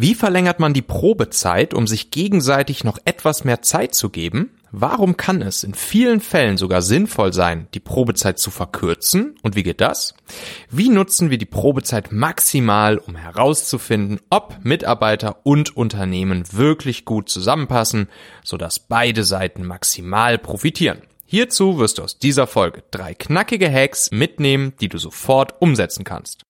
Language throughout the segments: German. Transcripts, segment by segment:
Wie verlängert man die Probezeit, um sich gegenseitig noch etwas mehr Zeit zu geben? Warum kann es in vielen Fällen sogar sinnvoll sein, die Probezeit zu verkürzen? Und wie geht das? Wie nutzen wir die Probezeit maximal, um herauszufinden, ob Mitarbeiter und Unternehmen wirklich gut zusammenpassen, sodass beide Seiten maximal profitieren? Hierzu wirst du aus dieser Folge drei knackige Hacks mitnehmen, die du sofort umsetzen kannst.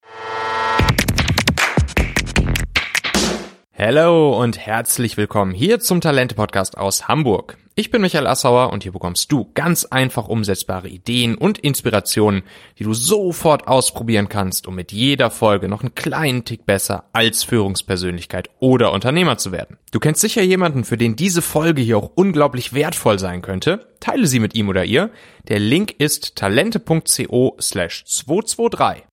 Hallo und herzlich willkommen hier zum Talente Podcast aus Hamburg. Ich bin Michael Assauer und hier bekommst du ganz einfach umsetzbare Ideen und Inspirationen, die du sofort ausprobieren kannst, um mit jeder Folge noch einen kleinen Tick besser als Führungspersönlichkeit oder Unternehmer zu werden. Du kennst sicher jemanden, für den diese Folge hier auch unglaublich wertvoll sein könnte. Teile sie mit ihm oder ihr. Der Link ist talente.co slash 223.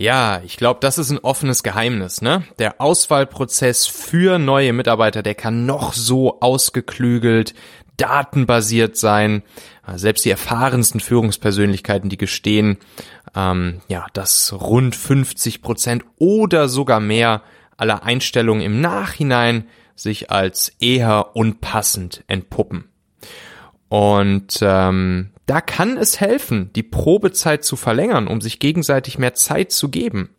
Ja, ich glaube, das ist ein offenes Geheimnis, ne? Der Auswahlprozess für neue Mitarbeiter, der kann noch so ausgeklügelt, datenbasiert sein. Selbst die erfahrensten Führungspersönlichkeiten, die gestehen, ähm, ja, dass rund 50 Prozent oder sogar mehr aller Einstellungen im Nachhinein sich als eher unpassend entpuppen. Und ähm, da kann es helfen, die Probezeit zu verlängern, um sich gegenseitig mehr Zeit zu geben.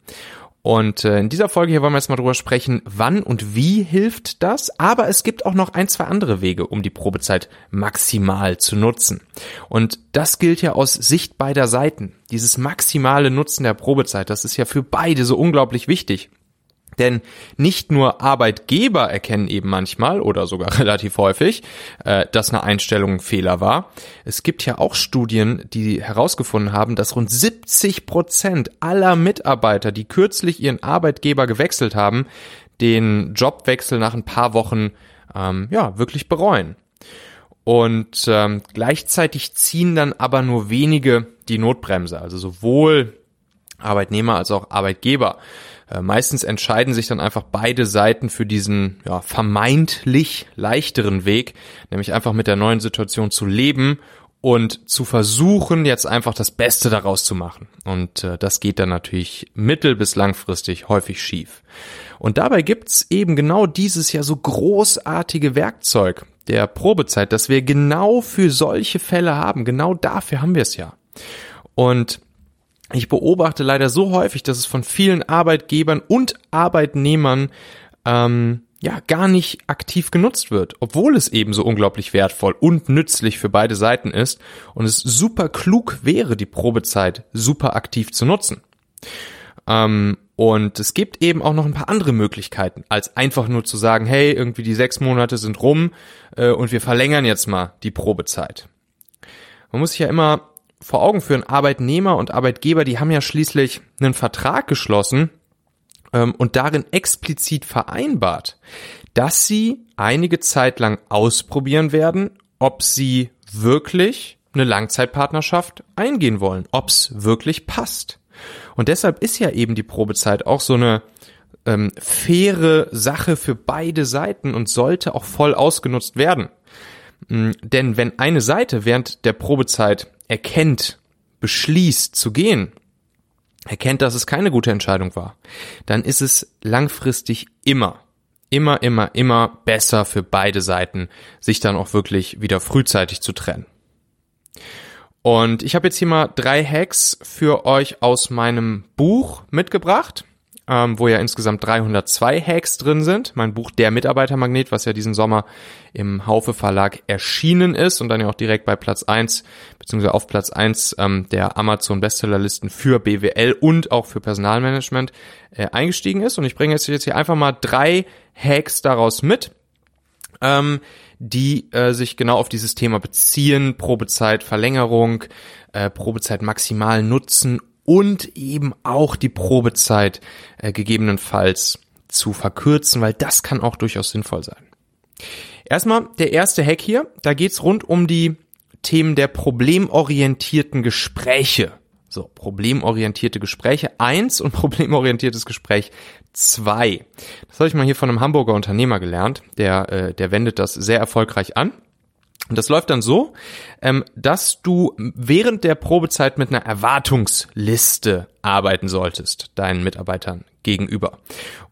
Und äh, in dieser Folge hier wollen wir jetzt mal drüber sprechen, wann und wie hilft das. Aber es gibt auch noch ein, zwei andere Wege, um die Probezeit maximal zu nutzen. Und das gilt ja aus Sicht beider Seiten. Dieses maximale Nutzen der Probezeit, das ist ja für beide so unglaublich wichtig. Denn nicht nur Arbeitgeber erkennen eben manchmal oder sogar relativ häufig, äh, dass eine Einstellung ein Fehler war. Es gibt ja auch Studien, die herausgefunden haben, dass rund 70 Prozent aller Mitarbeiter, die kürzlich ihren Arbeitgeber gewechselt haben, den Jobwechsel nach ein paar Wochen ähm, ja wirklich bereuen. Und ähm, gleichzeitig ziehen dann aber nur wenige die Notbremse, also sowohl Arbeitnehmer als auch Arbeitgeber. Äh, meistens entscheiden sich dann einfach beide Seiten für diesen ja, vermeintlich leichteren Weg, nämlich einfach mit der neuen Situation zu leben und zu versuchen, jetzt einfach das Beste daraus zu machen. Und äh, das geht dann natürlich mittel- bis langfristig häufig schief. Und dabei gibt's eben genau dieses ja so großartige Werkzeug der Probezeit, das wir genau für solche Fälle haben. Genau dafür haben wir es ja. Und ich beobachte leider so häufig, dass es von vielen Arbeitgebern und Arbeitnehmern ähm, ja gar nicht aktiv genutzt wird, obwohl es eben so unglaublich wertvoll und nützlich für beide Seiten ist und es super klug wäre, die Probezeit super aktiv zu nutzen. Ähm, und es gibt eben auch noch ein paar andere Möglichkeiten, als einfach nur zu sagen, hey, irgendwie die sechs Monate sind rum äh, und wir verlängern jetzt mal die Probezeit. Man muss sich ja immer vor Augen führen, Arbeitnehmer und Arbeitgeber, die haben ja schließlich einen Vertrag geschlossen ähm, und darin explizit vereinbart, dass sie einige Zeit lang ausprobieren werden, ob sie wirklich eine Langzeitpartnerschaft eingehen wollen, ob's wirklich passt. Und deshalb ist ja eben die Probezeit auch so eine ähm, faire Sache für beide Seiten und sollte auch voll ausgenutzt werden. Mm, denn wenn eine Seite während der Probezeit erkennt, beschließt zu gehen, erkennt, dass es keine gute Entscheidung war, dann ist es langfristig immer, immer, immer, immer besser für beide Seiten, sich dann auch wirklich wieder frühzeitig zu trennen. Und ich habe jetzt hier mal drei Hacks für euch aus meinem Buch mitgebracht ähm, wo ja insgesamt 302 Hacks drin sind. Mein Buch Der Mitarbeitermagnet, was ja diesen Sommer im Haufe Verlag erschienen ist und dann ja auch direkt bei Platz eins beziehungsweise auf Platz eins ähm, der Amazon Bestsellerlisten für BWL und auch für Personalmanagement äh, eingestiegen ist. Und ich bringe jetzt, jetzt hier einfach mal drei Hacks daraus mit. Ähm, die äh, sich genau auf dieses Thema beziehen, Probezeit, Verlängerung, äh, Probezeit maximal nutzen und eben auch die Probezeit äh, gegebenenfalls zu verkürzen, weil das kann auch durchaus sinnvoll sein. Erstmal der erste Hack hier, da geht's rund um die Themen der problemorientierten Gespräche. So, problemorientierte Gespräche eins und problemorientiertes Gespräch zwei. Das habe ich mal hier von einem Hamburger Unternehmer gelernt, der, äh, der wendet das sehr erfolgreich an. Und das läuft dann so, ähm, dass du während der Probezeit mit einer Erwartungsliste arbeiten solltest, deinen Mitarbeitern gegenüber.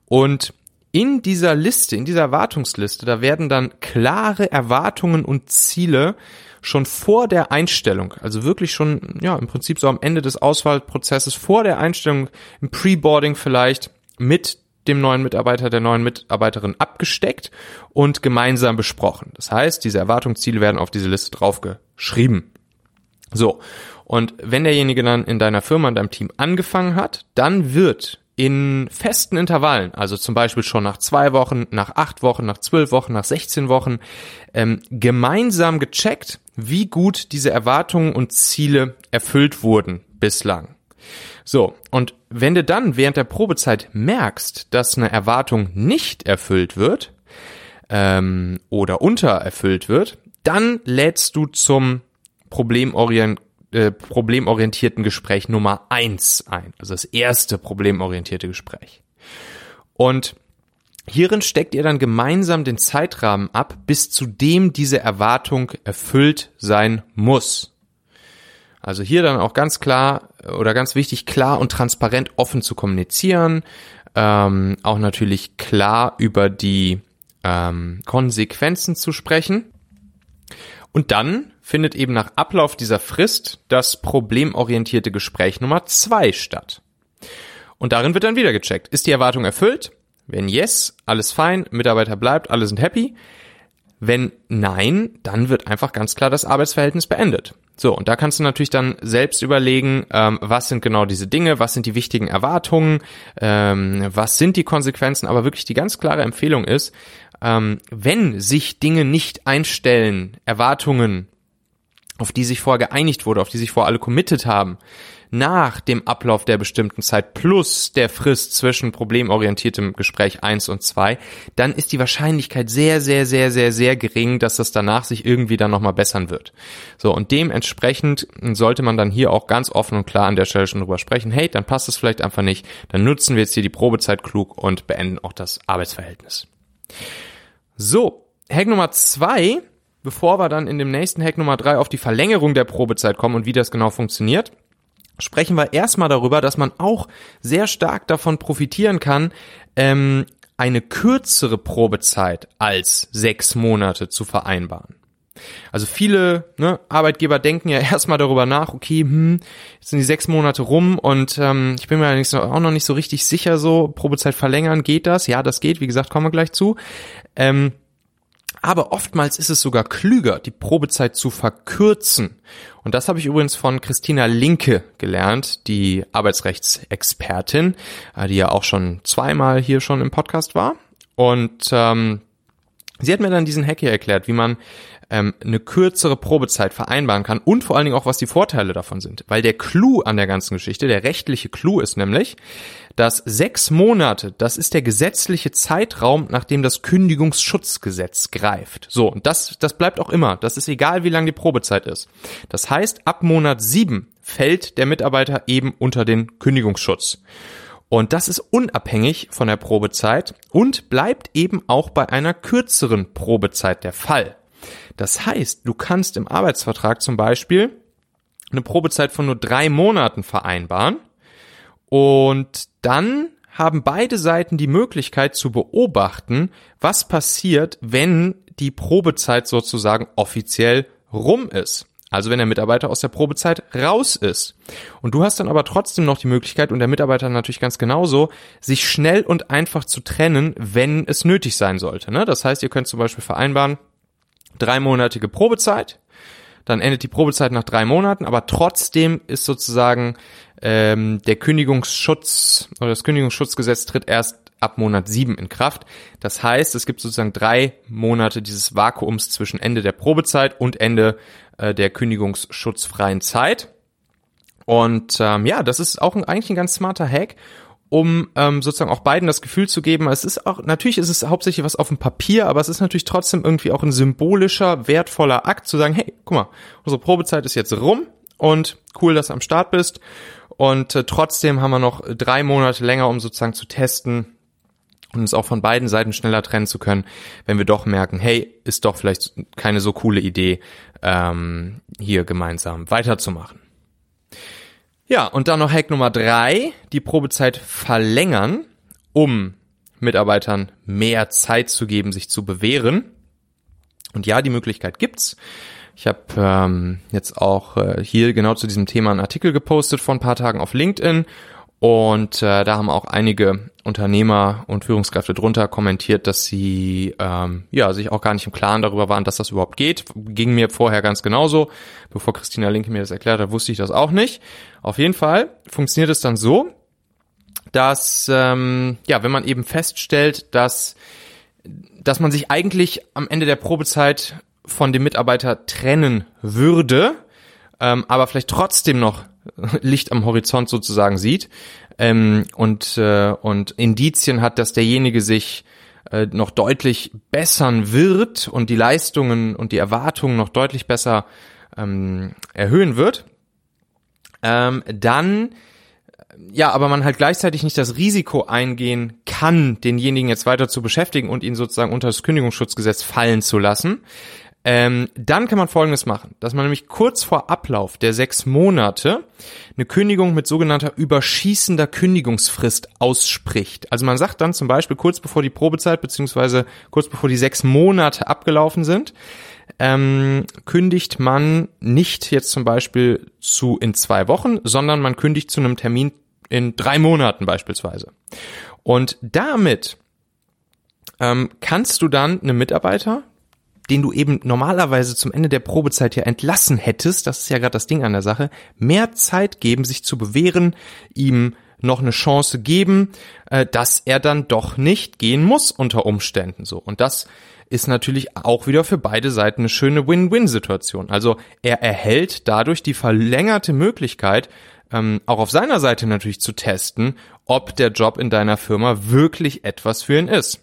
Und in dieser Liste, in dieser Erwartungsliste, da werden dann klare Erwartungen und Ziele schon vor der Einstellung, also wirklich schon, ja, im Prinzip so am Ende des Auswahlprozesses, vor der Einstellung, im Pre-Boarding vielleicht, mit dem neuen Mitarbeiter, der neuen Mitarbeiterin abgesteckt und gemeinsam besprochen. Das heißt, diese Erwartungsziele werden auf diese Liste draufgeschrieben. So. Und wenn derjenige dann in deiner Firma, in deinem Team angefangen hat, dann wird in festen Intervallen, also zum Beispiel schon nach zwei Wochen, nach acht Wochen, nach zwölf Wochen, nach 16 Wochen, ähm, gemeinsam gecheckt, wie gut diese Erwartungen und Ziele erfüllt wurden bislang. So, und wenn du dann während der Probezeit merkst, dass eine Erwartung nicht erfüllt wird ähm, oder untererfüllt wird, dann lädst du zum problemorient äh, problemorientierten Gespräch Nummer eins ein. Also das erste problemorientierte Gespräch. Und hierin steckt ihr dann gemeinsam den Zeitrahmen ab, bis zu dem diese Erwartung erfüllt sein muss. Also hier dann auch ganz klar oder ganz wichtig, klar und transparent offen zu kommunizieren, ähm, auch natürlich klar über die ähm, Konsequenzen zu sprechen. Und dann findet eben nach Ablauf dieser Frist das problemorientierte Gespräch Nummer zwei statt. Und darin wird dann wieder gecheckt, ist die Erwartung erfüllt? Wenn yes, alles fein, Mitarbeiter bleibt, alle sind happy. Wenn nein, dann wird einfach ganz klar das Arbeitsverhältnis beendet. So, und da kannst du natürlich dann selbst überlegen, ähm, was sind genau diese Dinge, was sind die wichtigen Erwartungen, ähm, was sind die Konsequenzen, aber wirklich die ganz klare Empfehlung ist, ähm, wenn sich Dinge nicht einstellen, Erwartungen, auf die sich vorher geeinigt wurde, auf die sich vorher alle committed haben, nach dem Ablauf der bestimmten Zeit plus der Frist zwischen problemorientiertem Gespräch 1 und 2, dann ist die Wahrscheinlichkeit sehr, sehr, sehr, sehr, sehr gering, dass das danach sich irgendwie dann nochmal bessern wird. So, und dementsprechend sollte man dann hier auch ganz offen und klar an der Stelle schon drüber sprechen, hey, dann passt es vielleicht einfach nicht, dann nutzen wir jetzt hier die Probezeit klug und beenden auch das Arbeitsverhältnis. So, Hack Nummer zwei, bevor wir dann in dem nächsten Hack Nummer drei auf die Verlängerung der Probezeit kommen und wie das genau funktioniert, sprechen wir erstmal darüber, dass man auch sehr stark davon profitieren kann, ähm, eine kürzere Probezeit als sechs Monate zu vereinbaren. Also viele ne, Arbeitgeber denken ja erstmal darüber nach, okay, hm, jetzt sind die sechs Monate rum und ähm, ich bin mir allerdings auch noch nicht so richtig sicher, so Probezeit verlängern, geht das? Ja, das geht, wie gesagt, kommen wir gleich zu. Ähm, aber oftmals ist es sogar klüger, die Probezeit zu verkürzen. Und das habe ich übrigens von Christina Linke gelernt, die Arbeitsrechtsexpertin, äh, die ja auch schon zweimal hier schon im Podcast war. Und ähm, sie hat mir dann diesen Hack hier erklärt, wie man ähm, eine kürzere Probezeit vereinbaren kann und vor allen Dingen auch, was die Vorteile davon sind. Weil der Clou an der ganzen Geschichte, der rechtliche Clou ist nämlich, dass sechs Monate, das ist der gesetzliche Zeitraum, nachdem das Kündigungsschutzgesetz greift. So, und das, das bleibt auch immer. Das ist egal, wie lang die Probezeit ist. Das heißt, ab Monat sieben fällt der Mitarbeiter eben unter den Kündigungsschutz. Und das ist unabhängig von der Probezeit und bleibt eben auch bei einer kürzeren Probezeit der Fall. Das heißt, du kannst im Arbeitsvertrag zum Beispiel eine Probezeit von nur drei Monaten vereinbaren und dann haben beide Seiten die Möglichkeit zu beobachten, was passiert, wenn die Probezeit sozusagen offiziell rum ist. Also wenn der Mitarbeiter aus der Probezeit raus ist. Und du hast dann aber trotzdem noch die Möglichkeit, und der Mitarbeiter natürlich ganz genauso, sich schnell und einfach zu trennen, wenn es nötig sein sollte. Ne? Das heißt, ihr könnt zum Beispiel vereinbaren, dreimonatige Probezeit, dann endet die Probezeit nach drei Monaten, aber trotzdem ist sozusagen ähm, der Kündigungsschutz oder das Kündigungsschutzgesetz tritt erst ab Monat sieben in Kraft. Das heißt, es gibt sozusagen drei Monate dieses Vakuums zwischen Ende der Probezeit und Ende äh, der kündigungsschutzfreien Zeit. Und ähm, ja, das ist auch ein, eigentlich ein ganz smarter Hack um ähm, sozusagen auch beiden das Gefühl zu geben, es ist auch, natürlich ist es hauptsächlich was auf dem Papier, aber es ist natürlich trotzdem irgendwie auch ein symbolischer, wertvoller Akt zu sagen, hey, guck mal, unsere Probezeit ist jetzt rum und cool, dass du am Start bist. Und äh, trotzdem haben wir noch drei Monate länger, um sozusagen zu testen, und uns auch von beiden Seiten schneller trennen zu können, wenn wir doch merken, hey, ist doch vielleicht keine so coole Idee, ähm, hier gemeinsam weiterzumachen. Ja, und dann noch Hack Nummer drei, die Probezeit verlängern, um Mitarbeitern mehr Zeit zu geben, sich zu bewähren. Und ja, die Möglichkeit gibt's. Ich habe ähm, jetzt auch äh, hier genau zu diesem Thema einen Artikel gepostet vor ein paar Tagen auf LinkedIn und äh, da haben auch einige Unternehmer und Führungskräfte drunter kommentiert, dass sie ähm, ja sich auch gar nicht im Klaren darüber waren, dass das überhaupt geht. Ging mir vorher ganz genauso. Bevor Christina Linke mir das erklärt hat, wusste ich das auch nicht. Auf jeden Fall funktioniert es dann so, dass ähm, ja, wenn man eben feststellt, dass dass man sich eigentlich am Ende der Probezeit von dem Mitarbeiter trennen würde, ähm, aber vielleicht trotzdem noch Licht am Horizont sozusagen sieht. Ähm, und, äh, und Indizien hat, dass derjenige sich äh, noch deutlich bessern wird und die Leistungen und die Erwartungen noch deutlich besser ähm, erhöhen wird, ähm, dann ja, aber man halt gleichzeitig nicht das Risiko eingehen kann, denjenigen jetzt weiter zu beschäftigen und ihn sozusagen unter das Kündigungsschutzgesetz fallen zu lassen, ähm, dann kann man Folgendes machen, dass man nämlich kurz vor Ablauf der sechs Monate eine Kündigung mit sogenannter überschießender Kündigungsfrist ausspricht. Also man sagt dann zum Beispiel kurz bevor die Probezeit beziehungsweise kurz bevor die sechs Monate abgelaufen sind, ähm, kündigt man nicht jetzt zum Beispiel zu in zwei Wochen, sondern man kündigt zu einem Termin in drei Monaten beispielsweise. Und damit ähm, kannst du dann einem Mitarbeiter, den du eben normalerweise zum Ende der Probezeit ja entlassen hättest, das ist ja gerade das Ding an der Sache, mehr Zeit geben, sich zu bewähren, ihm noch eine Chance geben, äh, dass er dann doch nicht gehen muss unter Umständen so. Und das ist natürlich auch wieder für beide Seiten eine schöne Win-Win-Situation. Also er erhält dadurch die verlängerte Möglichkeit, ähm, auch auf seiner Seite natürlich zu testen, ob der Job in deiner Firma wirklich etwas für ihn ist.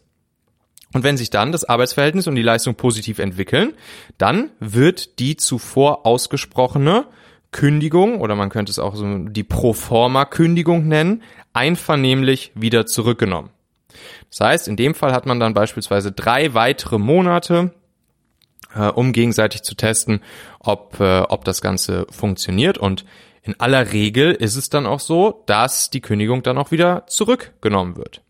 Und wenn sich dann das Arbeitsverhältnis und die Leistung positiv entwickeln, dann wird die zuvor ausgesprochene Kündigung oder man könnte es auch so die Proforma-Kündigung nennen, einvernehmlich wieder zurückgenommen. Das heißt, in dem Fall hat man dann beispielsweise drei weitere Monate, äh, um gegenseitig zu testen, ob, äh, ob das Ganze funktioniert. Und in aller Regel ist es dann auch so, dass die Kündigung dann auch wieder zurückgenommen wird.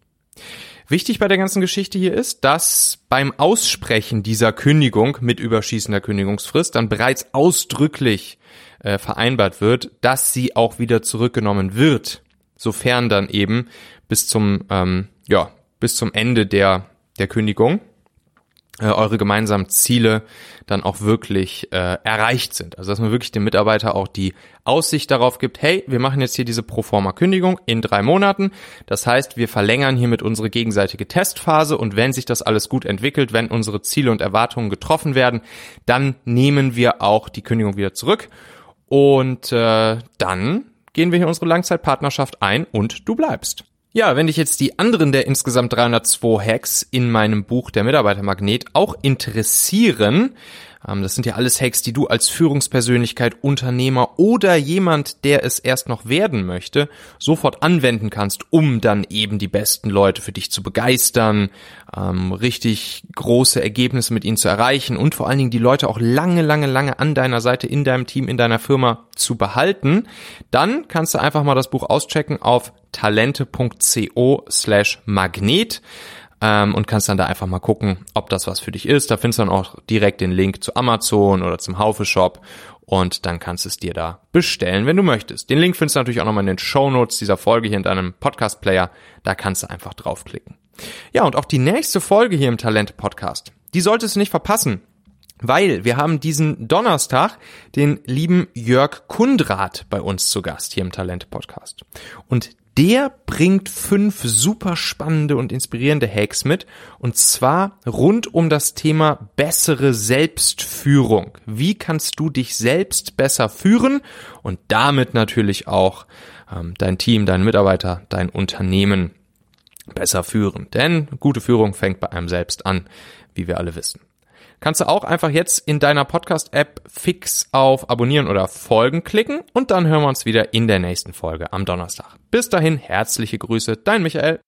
Wichtig bei der ganzen Geschichte hier ist, dass beim Aussprechen dieser Kündigung mit überschießender Kündigungsfrist dann bereits ausdrücklich äh, vereinbart wird, dass sie auch wieder zurückgenommen wird, sofern dann eben bis zum ähm, ja bis zum Ende der der Kündigung äh, eure gemeinsamen Ziele dann auch wirklich äh, erreicht sind. Also dass man wirklich dem Mitarbeiter auch die Aussicht darauf gibt, hey, wir machen jetzt hier diese Proforma-Kündigung in drei Monaten. Das heißt, wir verlängern hiermit unsere gegenseitige Testphase und wenn sich das alles gut entwickelt, wenn unsere Ziele und Erwartungen getroffen werden, dann nehmen wir auch die Kündigung wieder zurück und äh, dann gehen wir hier unsere Langzeitpartnerschaft ein und du bleibst. Ja, wenn dich jetzt die anderen der insgesamt 302 Hacks in meinem Buch Der Mitarbeitermagnet auch interessieren, das sind ja alles Hacks, die du als Führungspersönlichkeit, Unternehmer oder jemand, der es erst noch werden möchte, sofort anwenden kannst, um dann eben die besten Leute für dich zu begeistern, ähm, richtig große Ergebnisse mit ihnen zu erreichen und vor allen Dingen die Leute auch lange, lange, lange an deiner Seite, in deinem Team, in deiner Firma zu behalten, dann kannst du einfach mal das Buch auschecken auf talente.co slash magnet ähm, und kannst dann da einfach mal gucken, ob das was für dich ist. Da findest du dann auch direkt den Link zu Amazon oder zum Haufe Shop und dann kannst du es dir da bestellen, wenn du möchtest. Den Link findest du natürlich auch nochmal in den Show Notes dieser Folge hier in deinem Podcast Player. Da kannst du einfach draufklicken. Ja, und auch die nächste Folge hier im Talent Podcast, die solltest du nicht verpassen. Weil wir haben diesen Donnerstag den lieben Jörg Kundrat bei uns zu Gast hier im Talent Podcast. Und der bringt fünf super spannende und inspirierende Hacks mit. Und zwar rund um das Thema bessere Selbstführung. Wie kannst du dich selbst besser führen und damit natürlich auch ähm, dein Team, deinen Mitarbeiter, dein Unternehmen besser führen. Denn gute Führung fängt bei einem selbst an, wie wir alle wissen kannst du auch einfach jetzt in deiner Podcast-App fix auf Abonnieren oder Folgen klicken und dann hören wir uns wieder in der nächsten Folge am Donnerstag. Bis dahin, herzliche Grüße, dein Michael.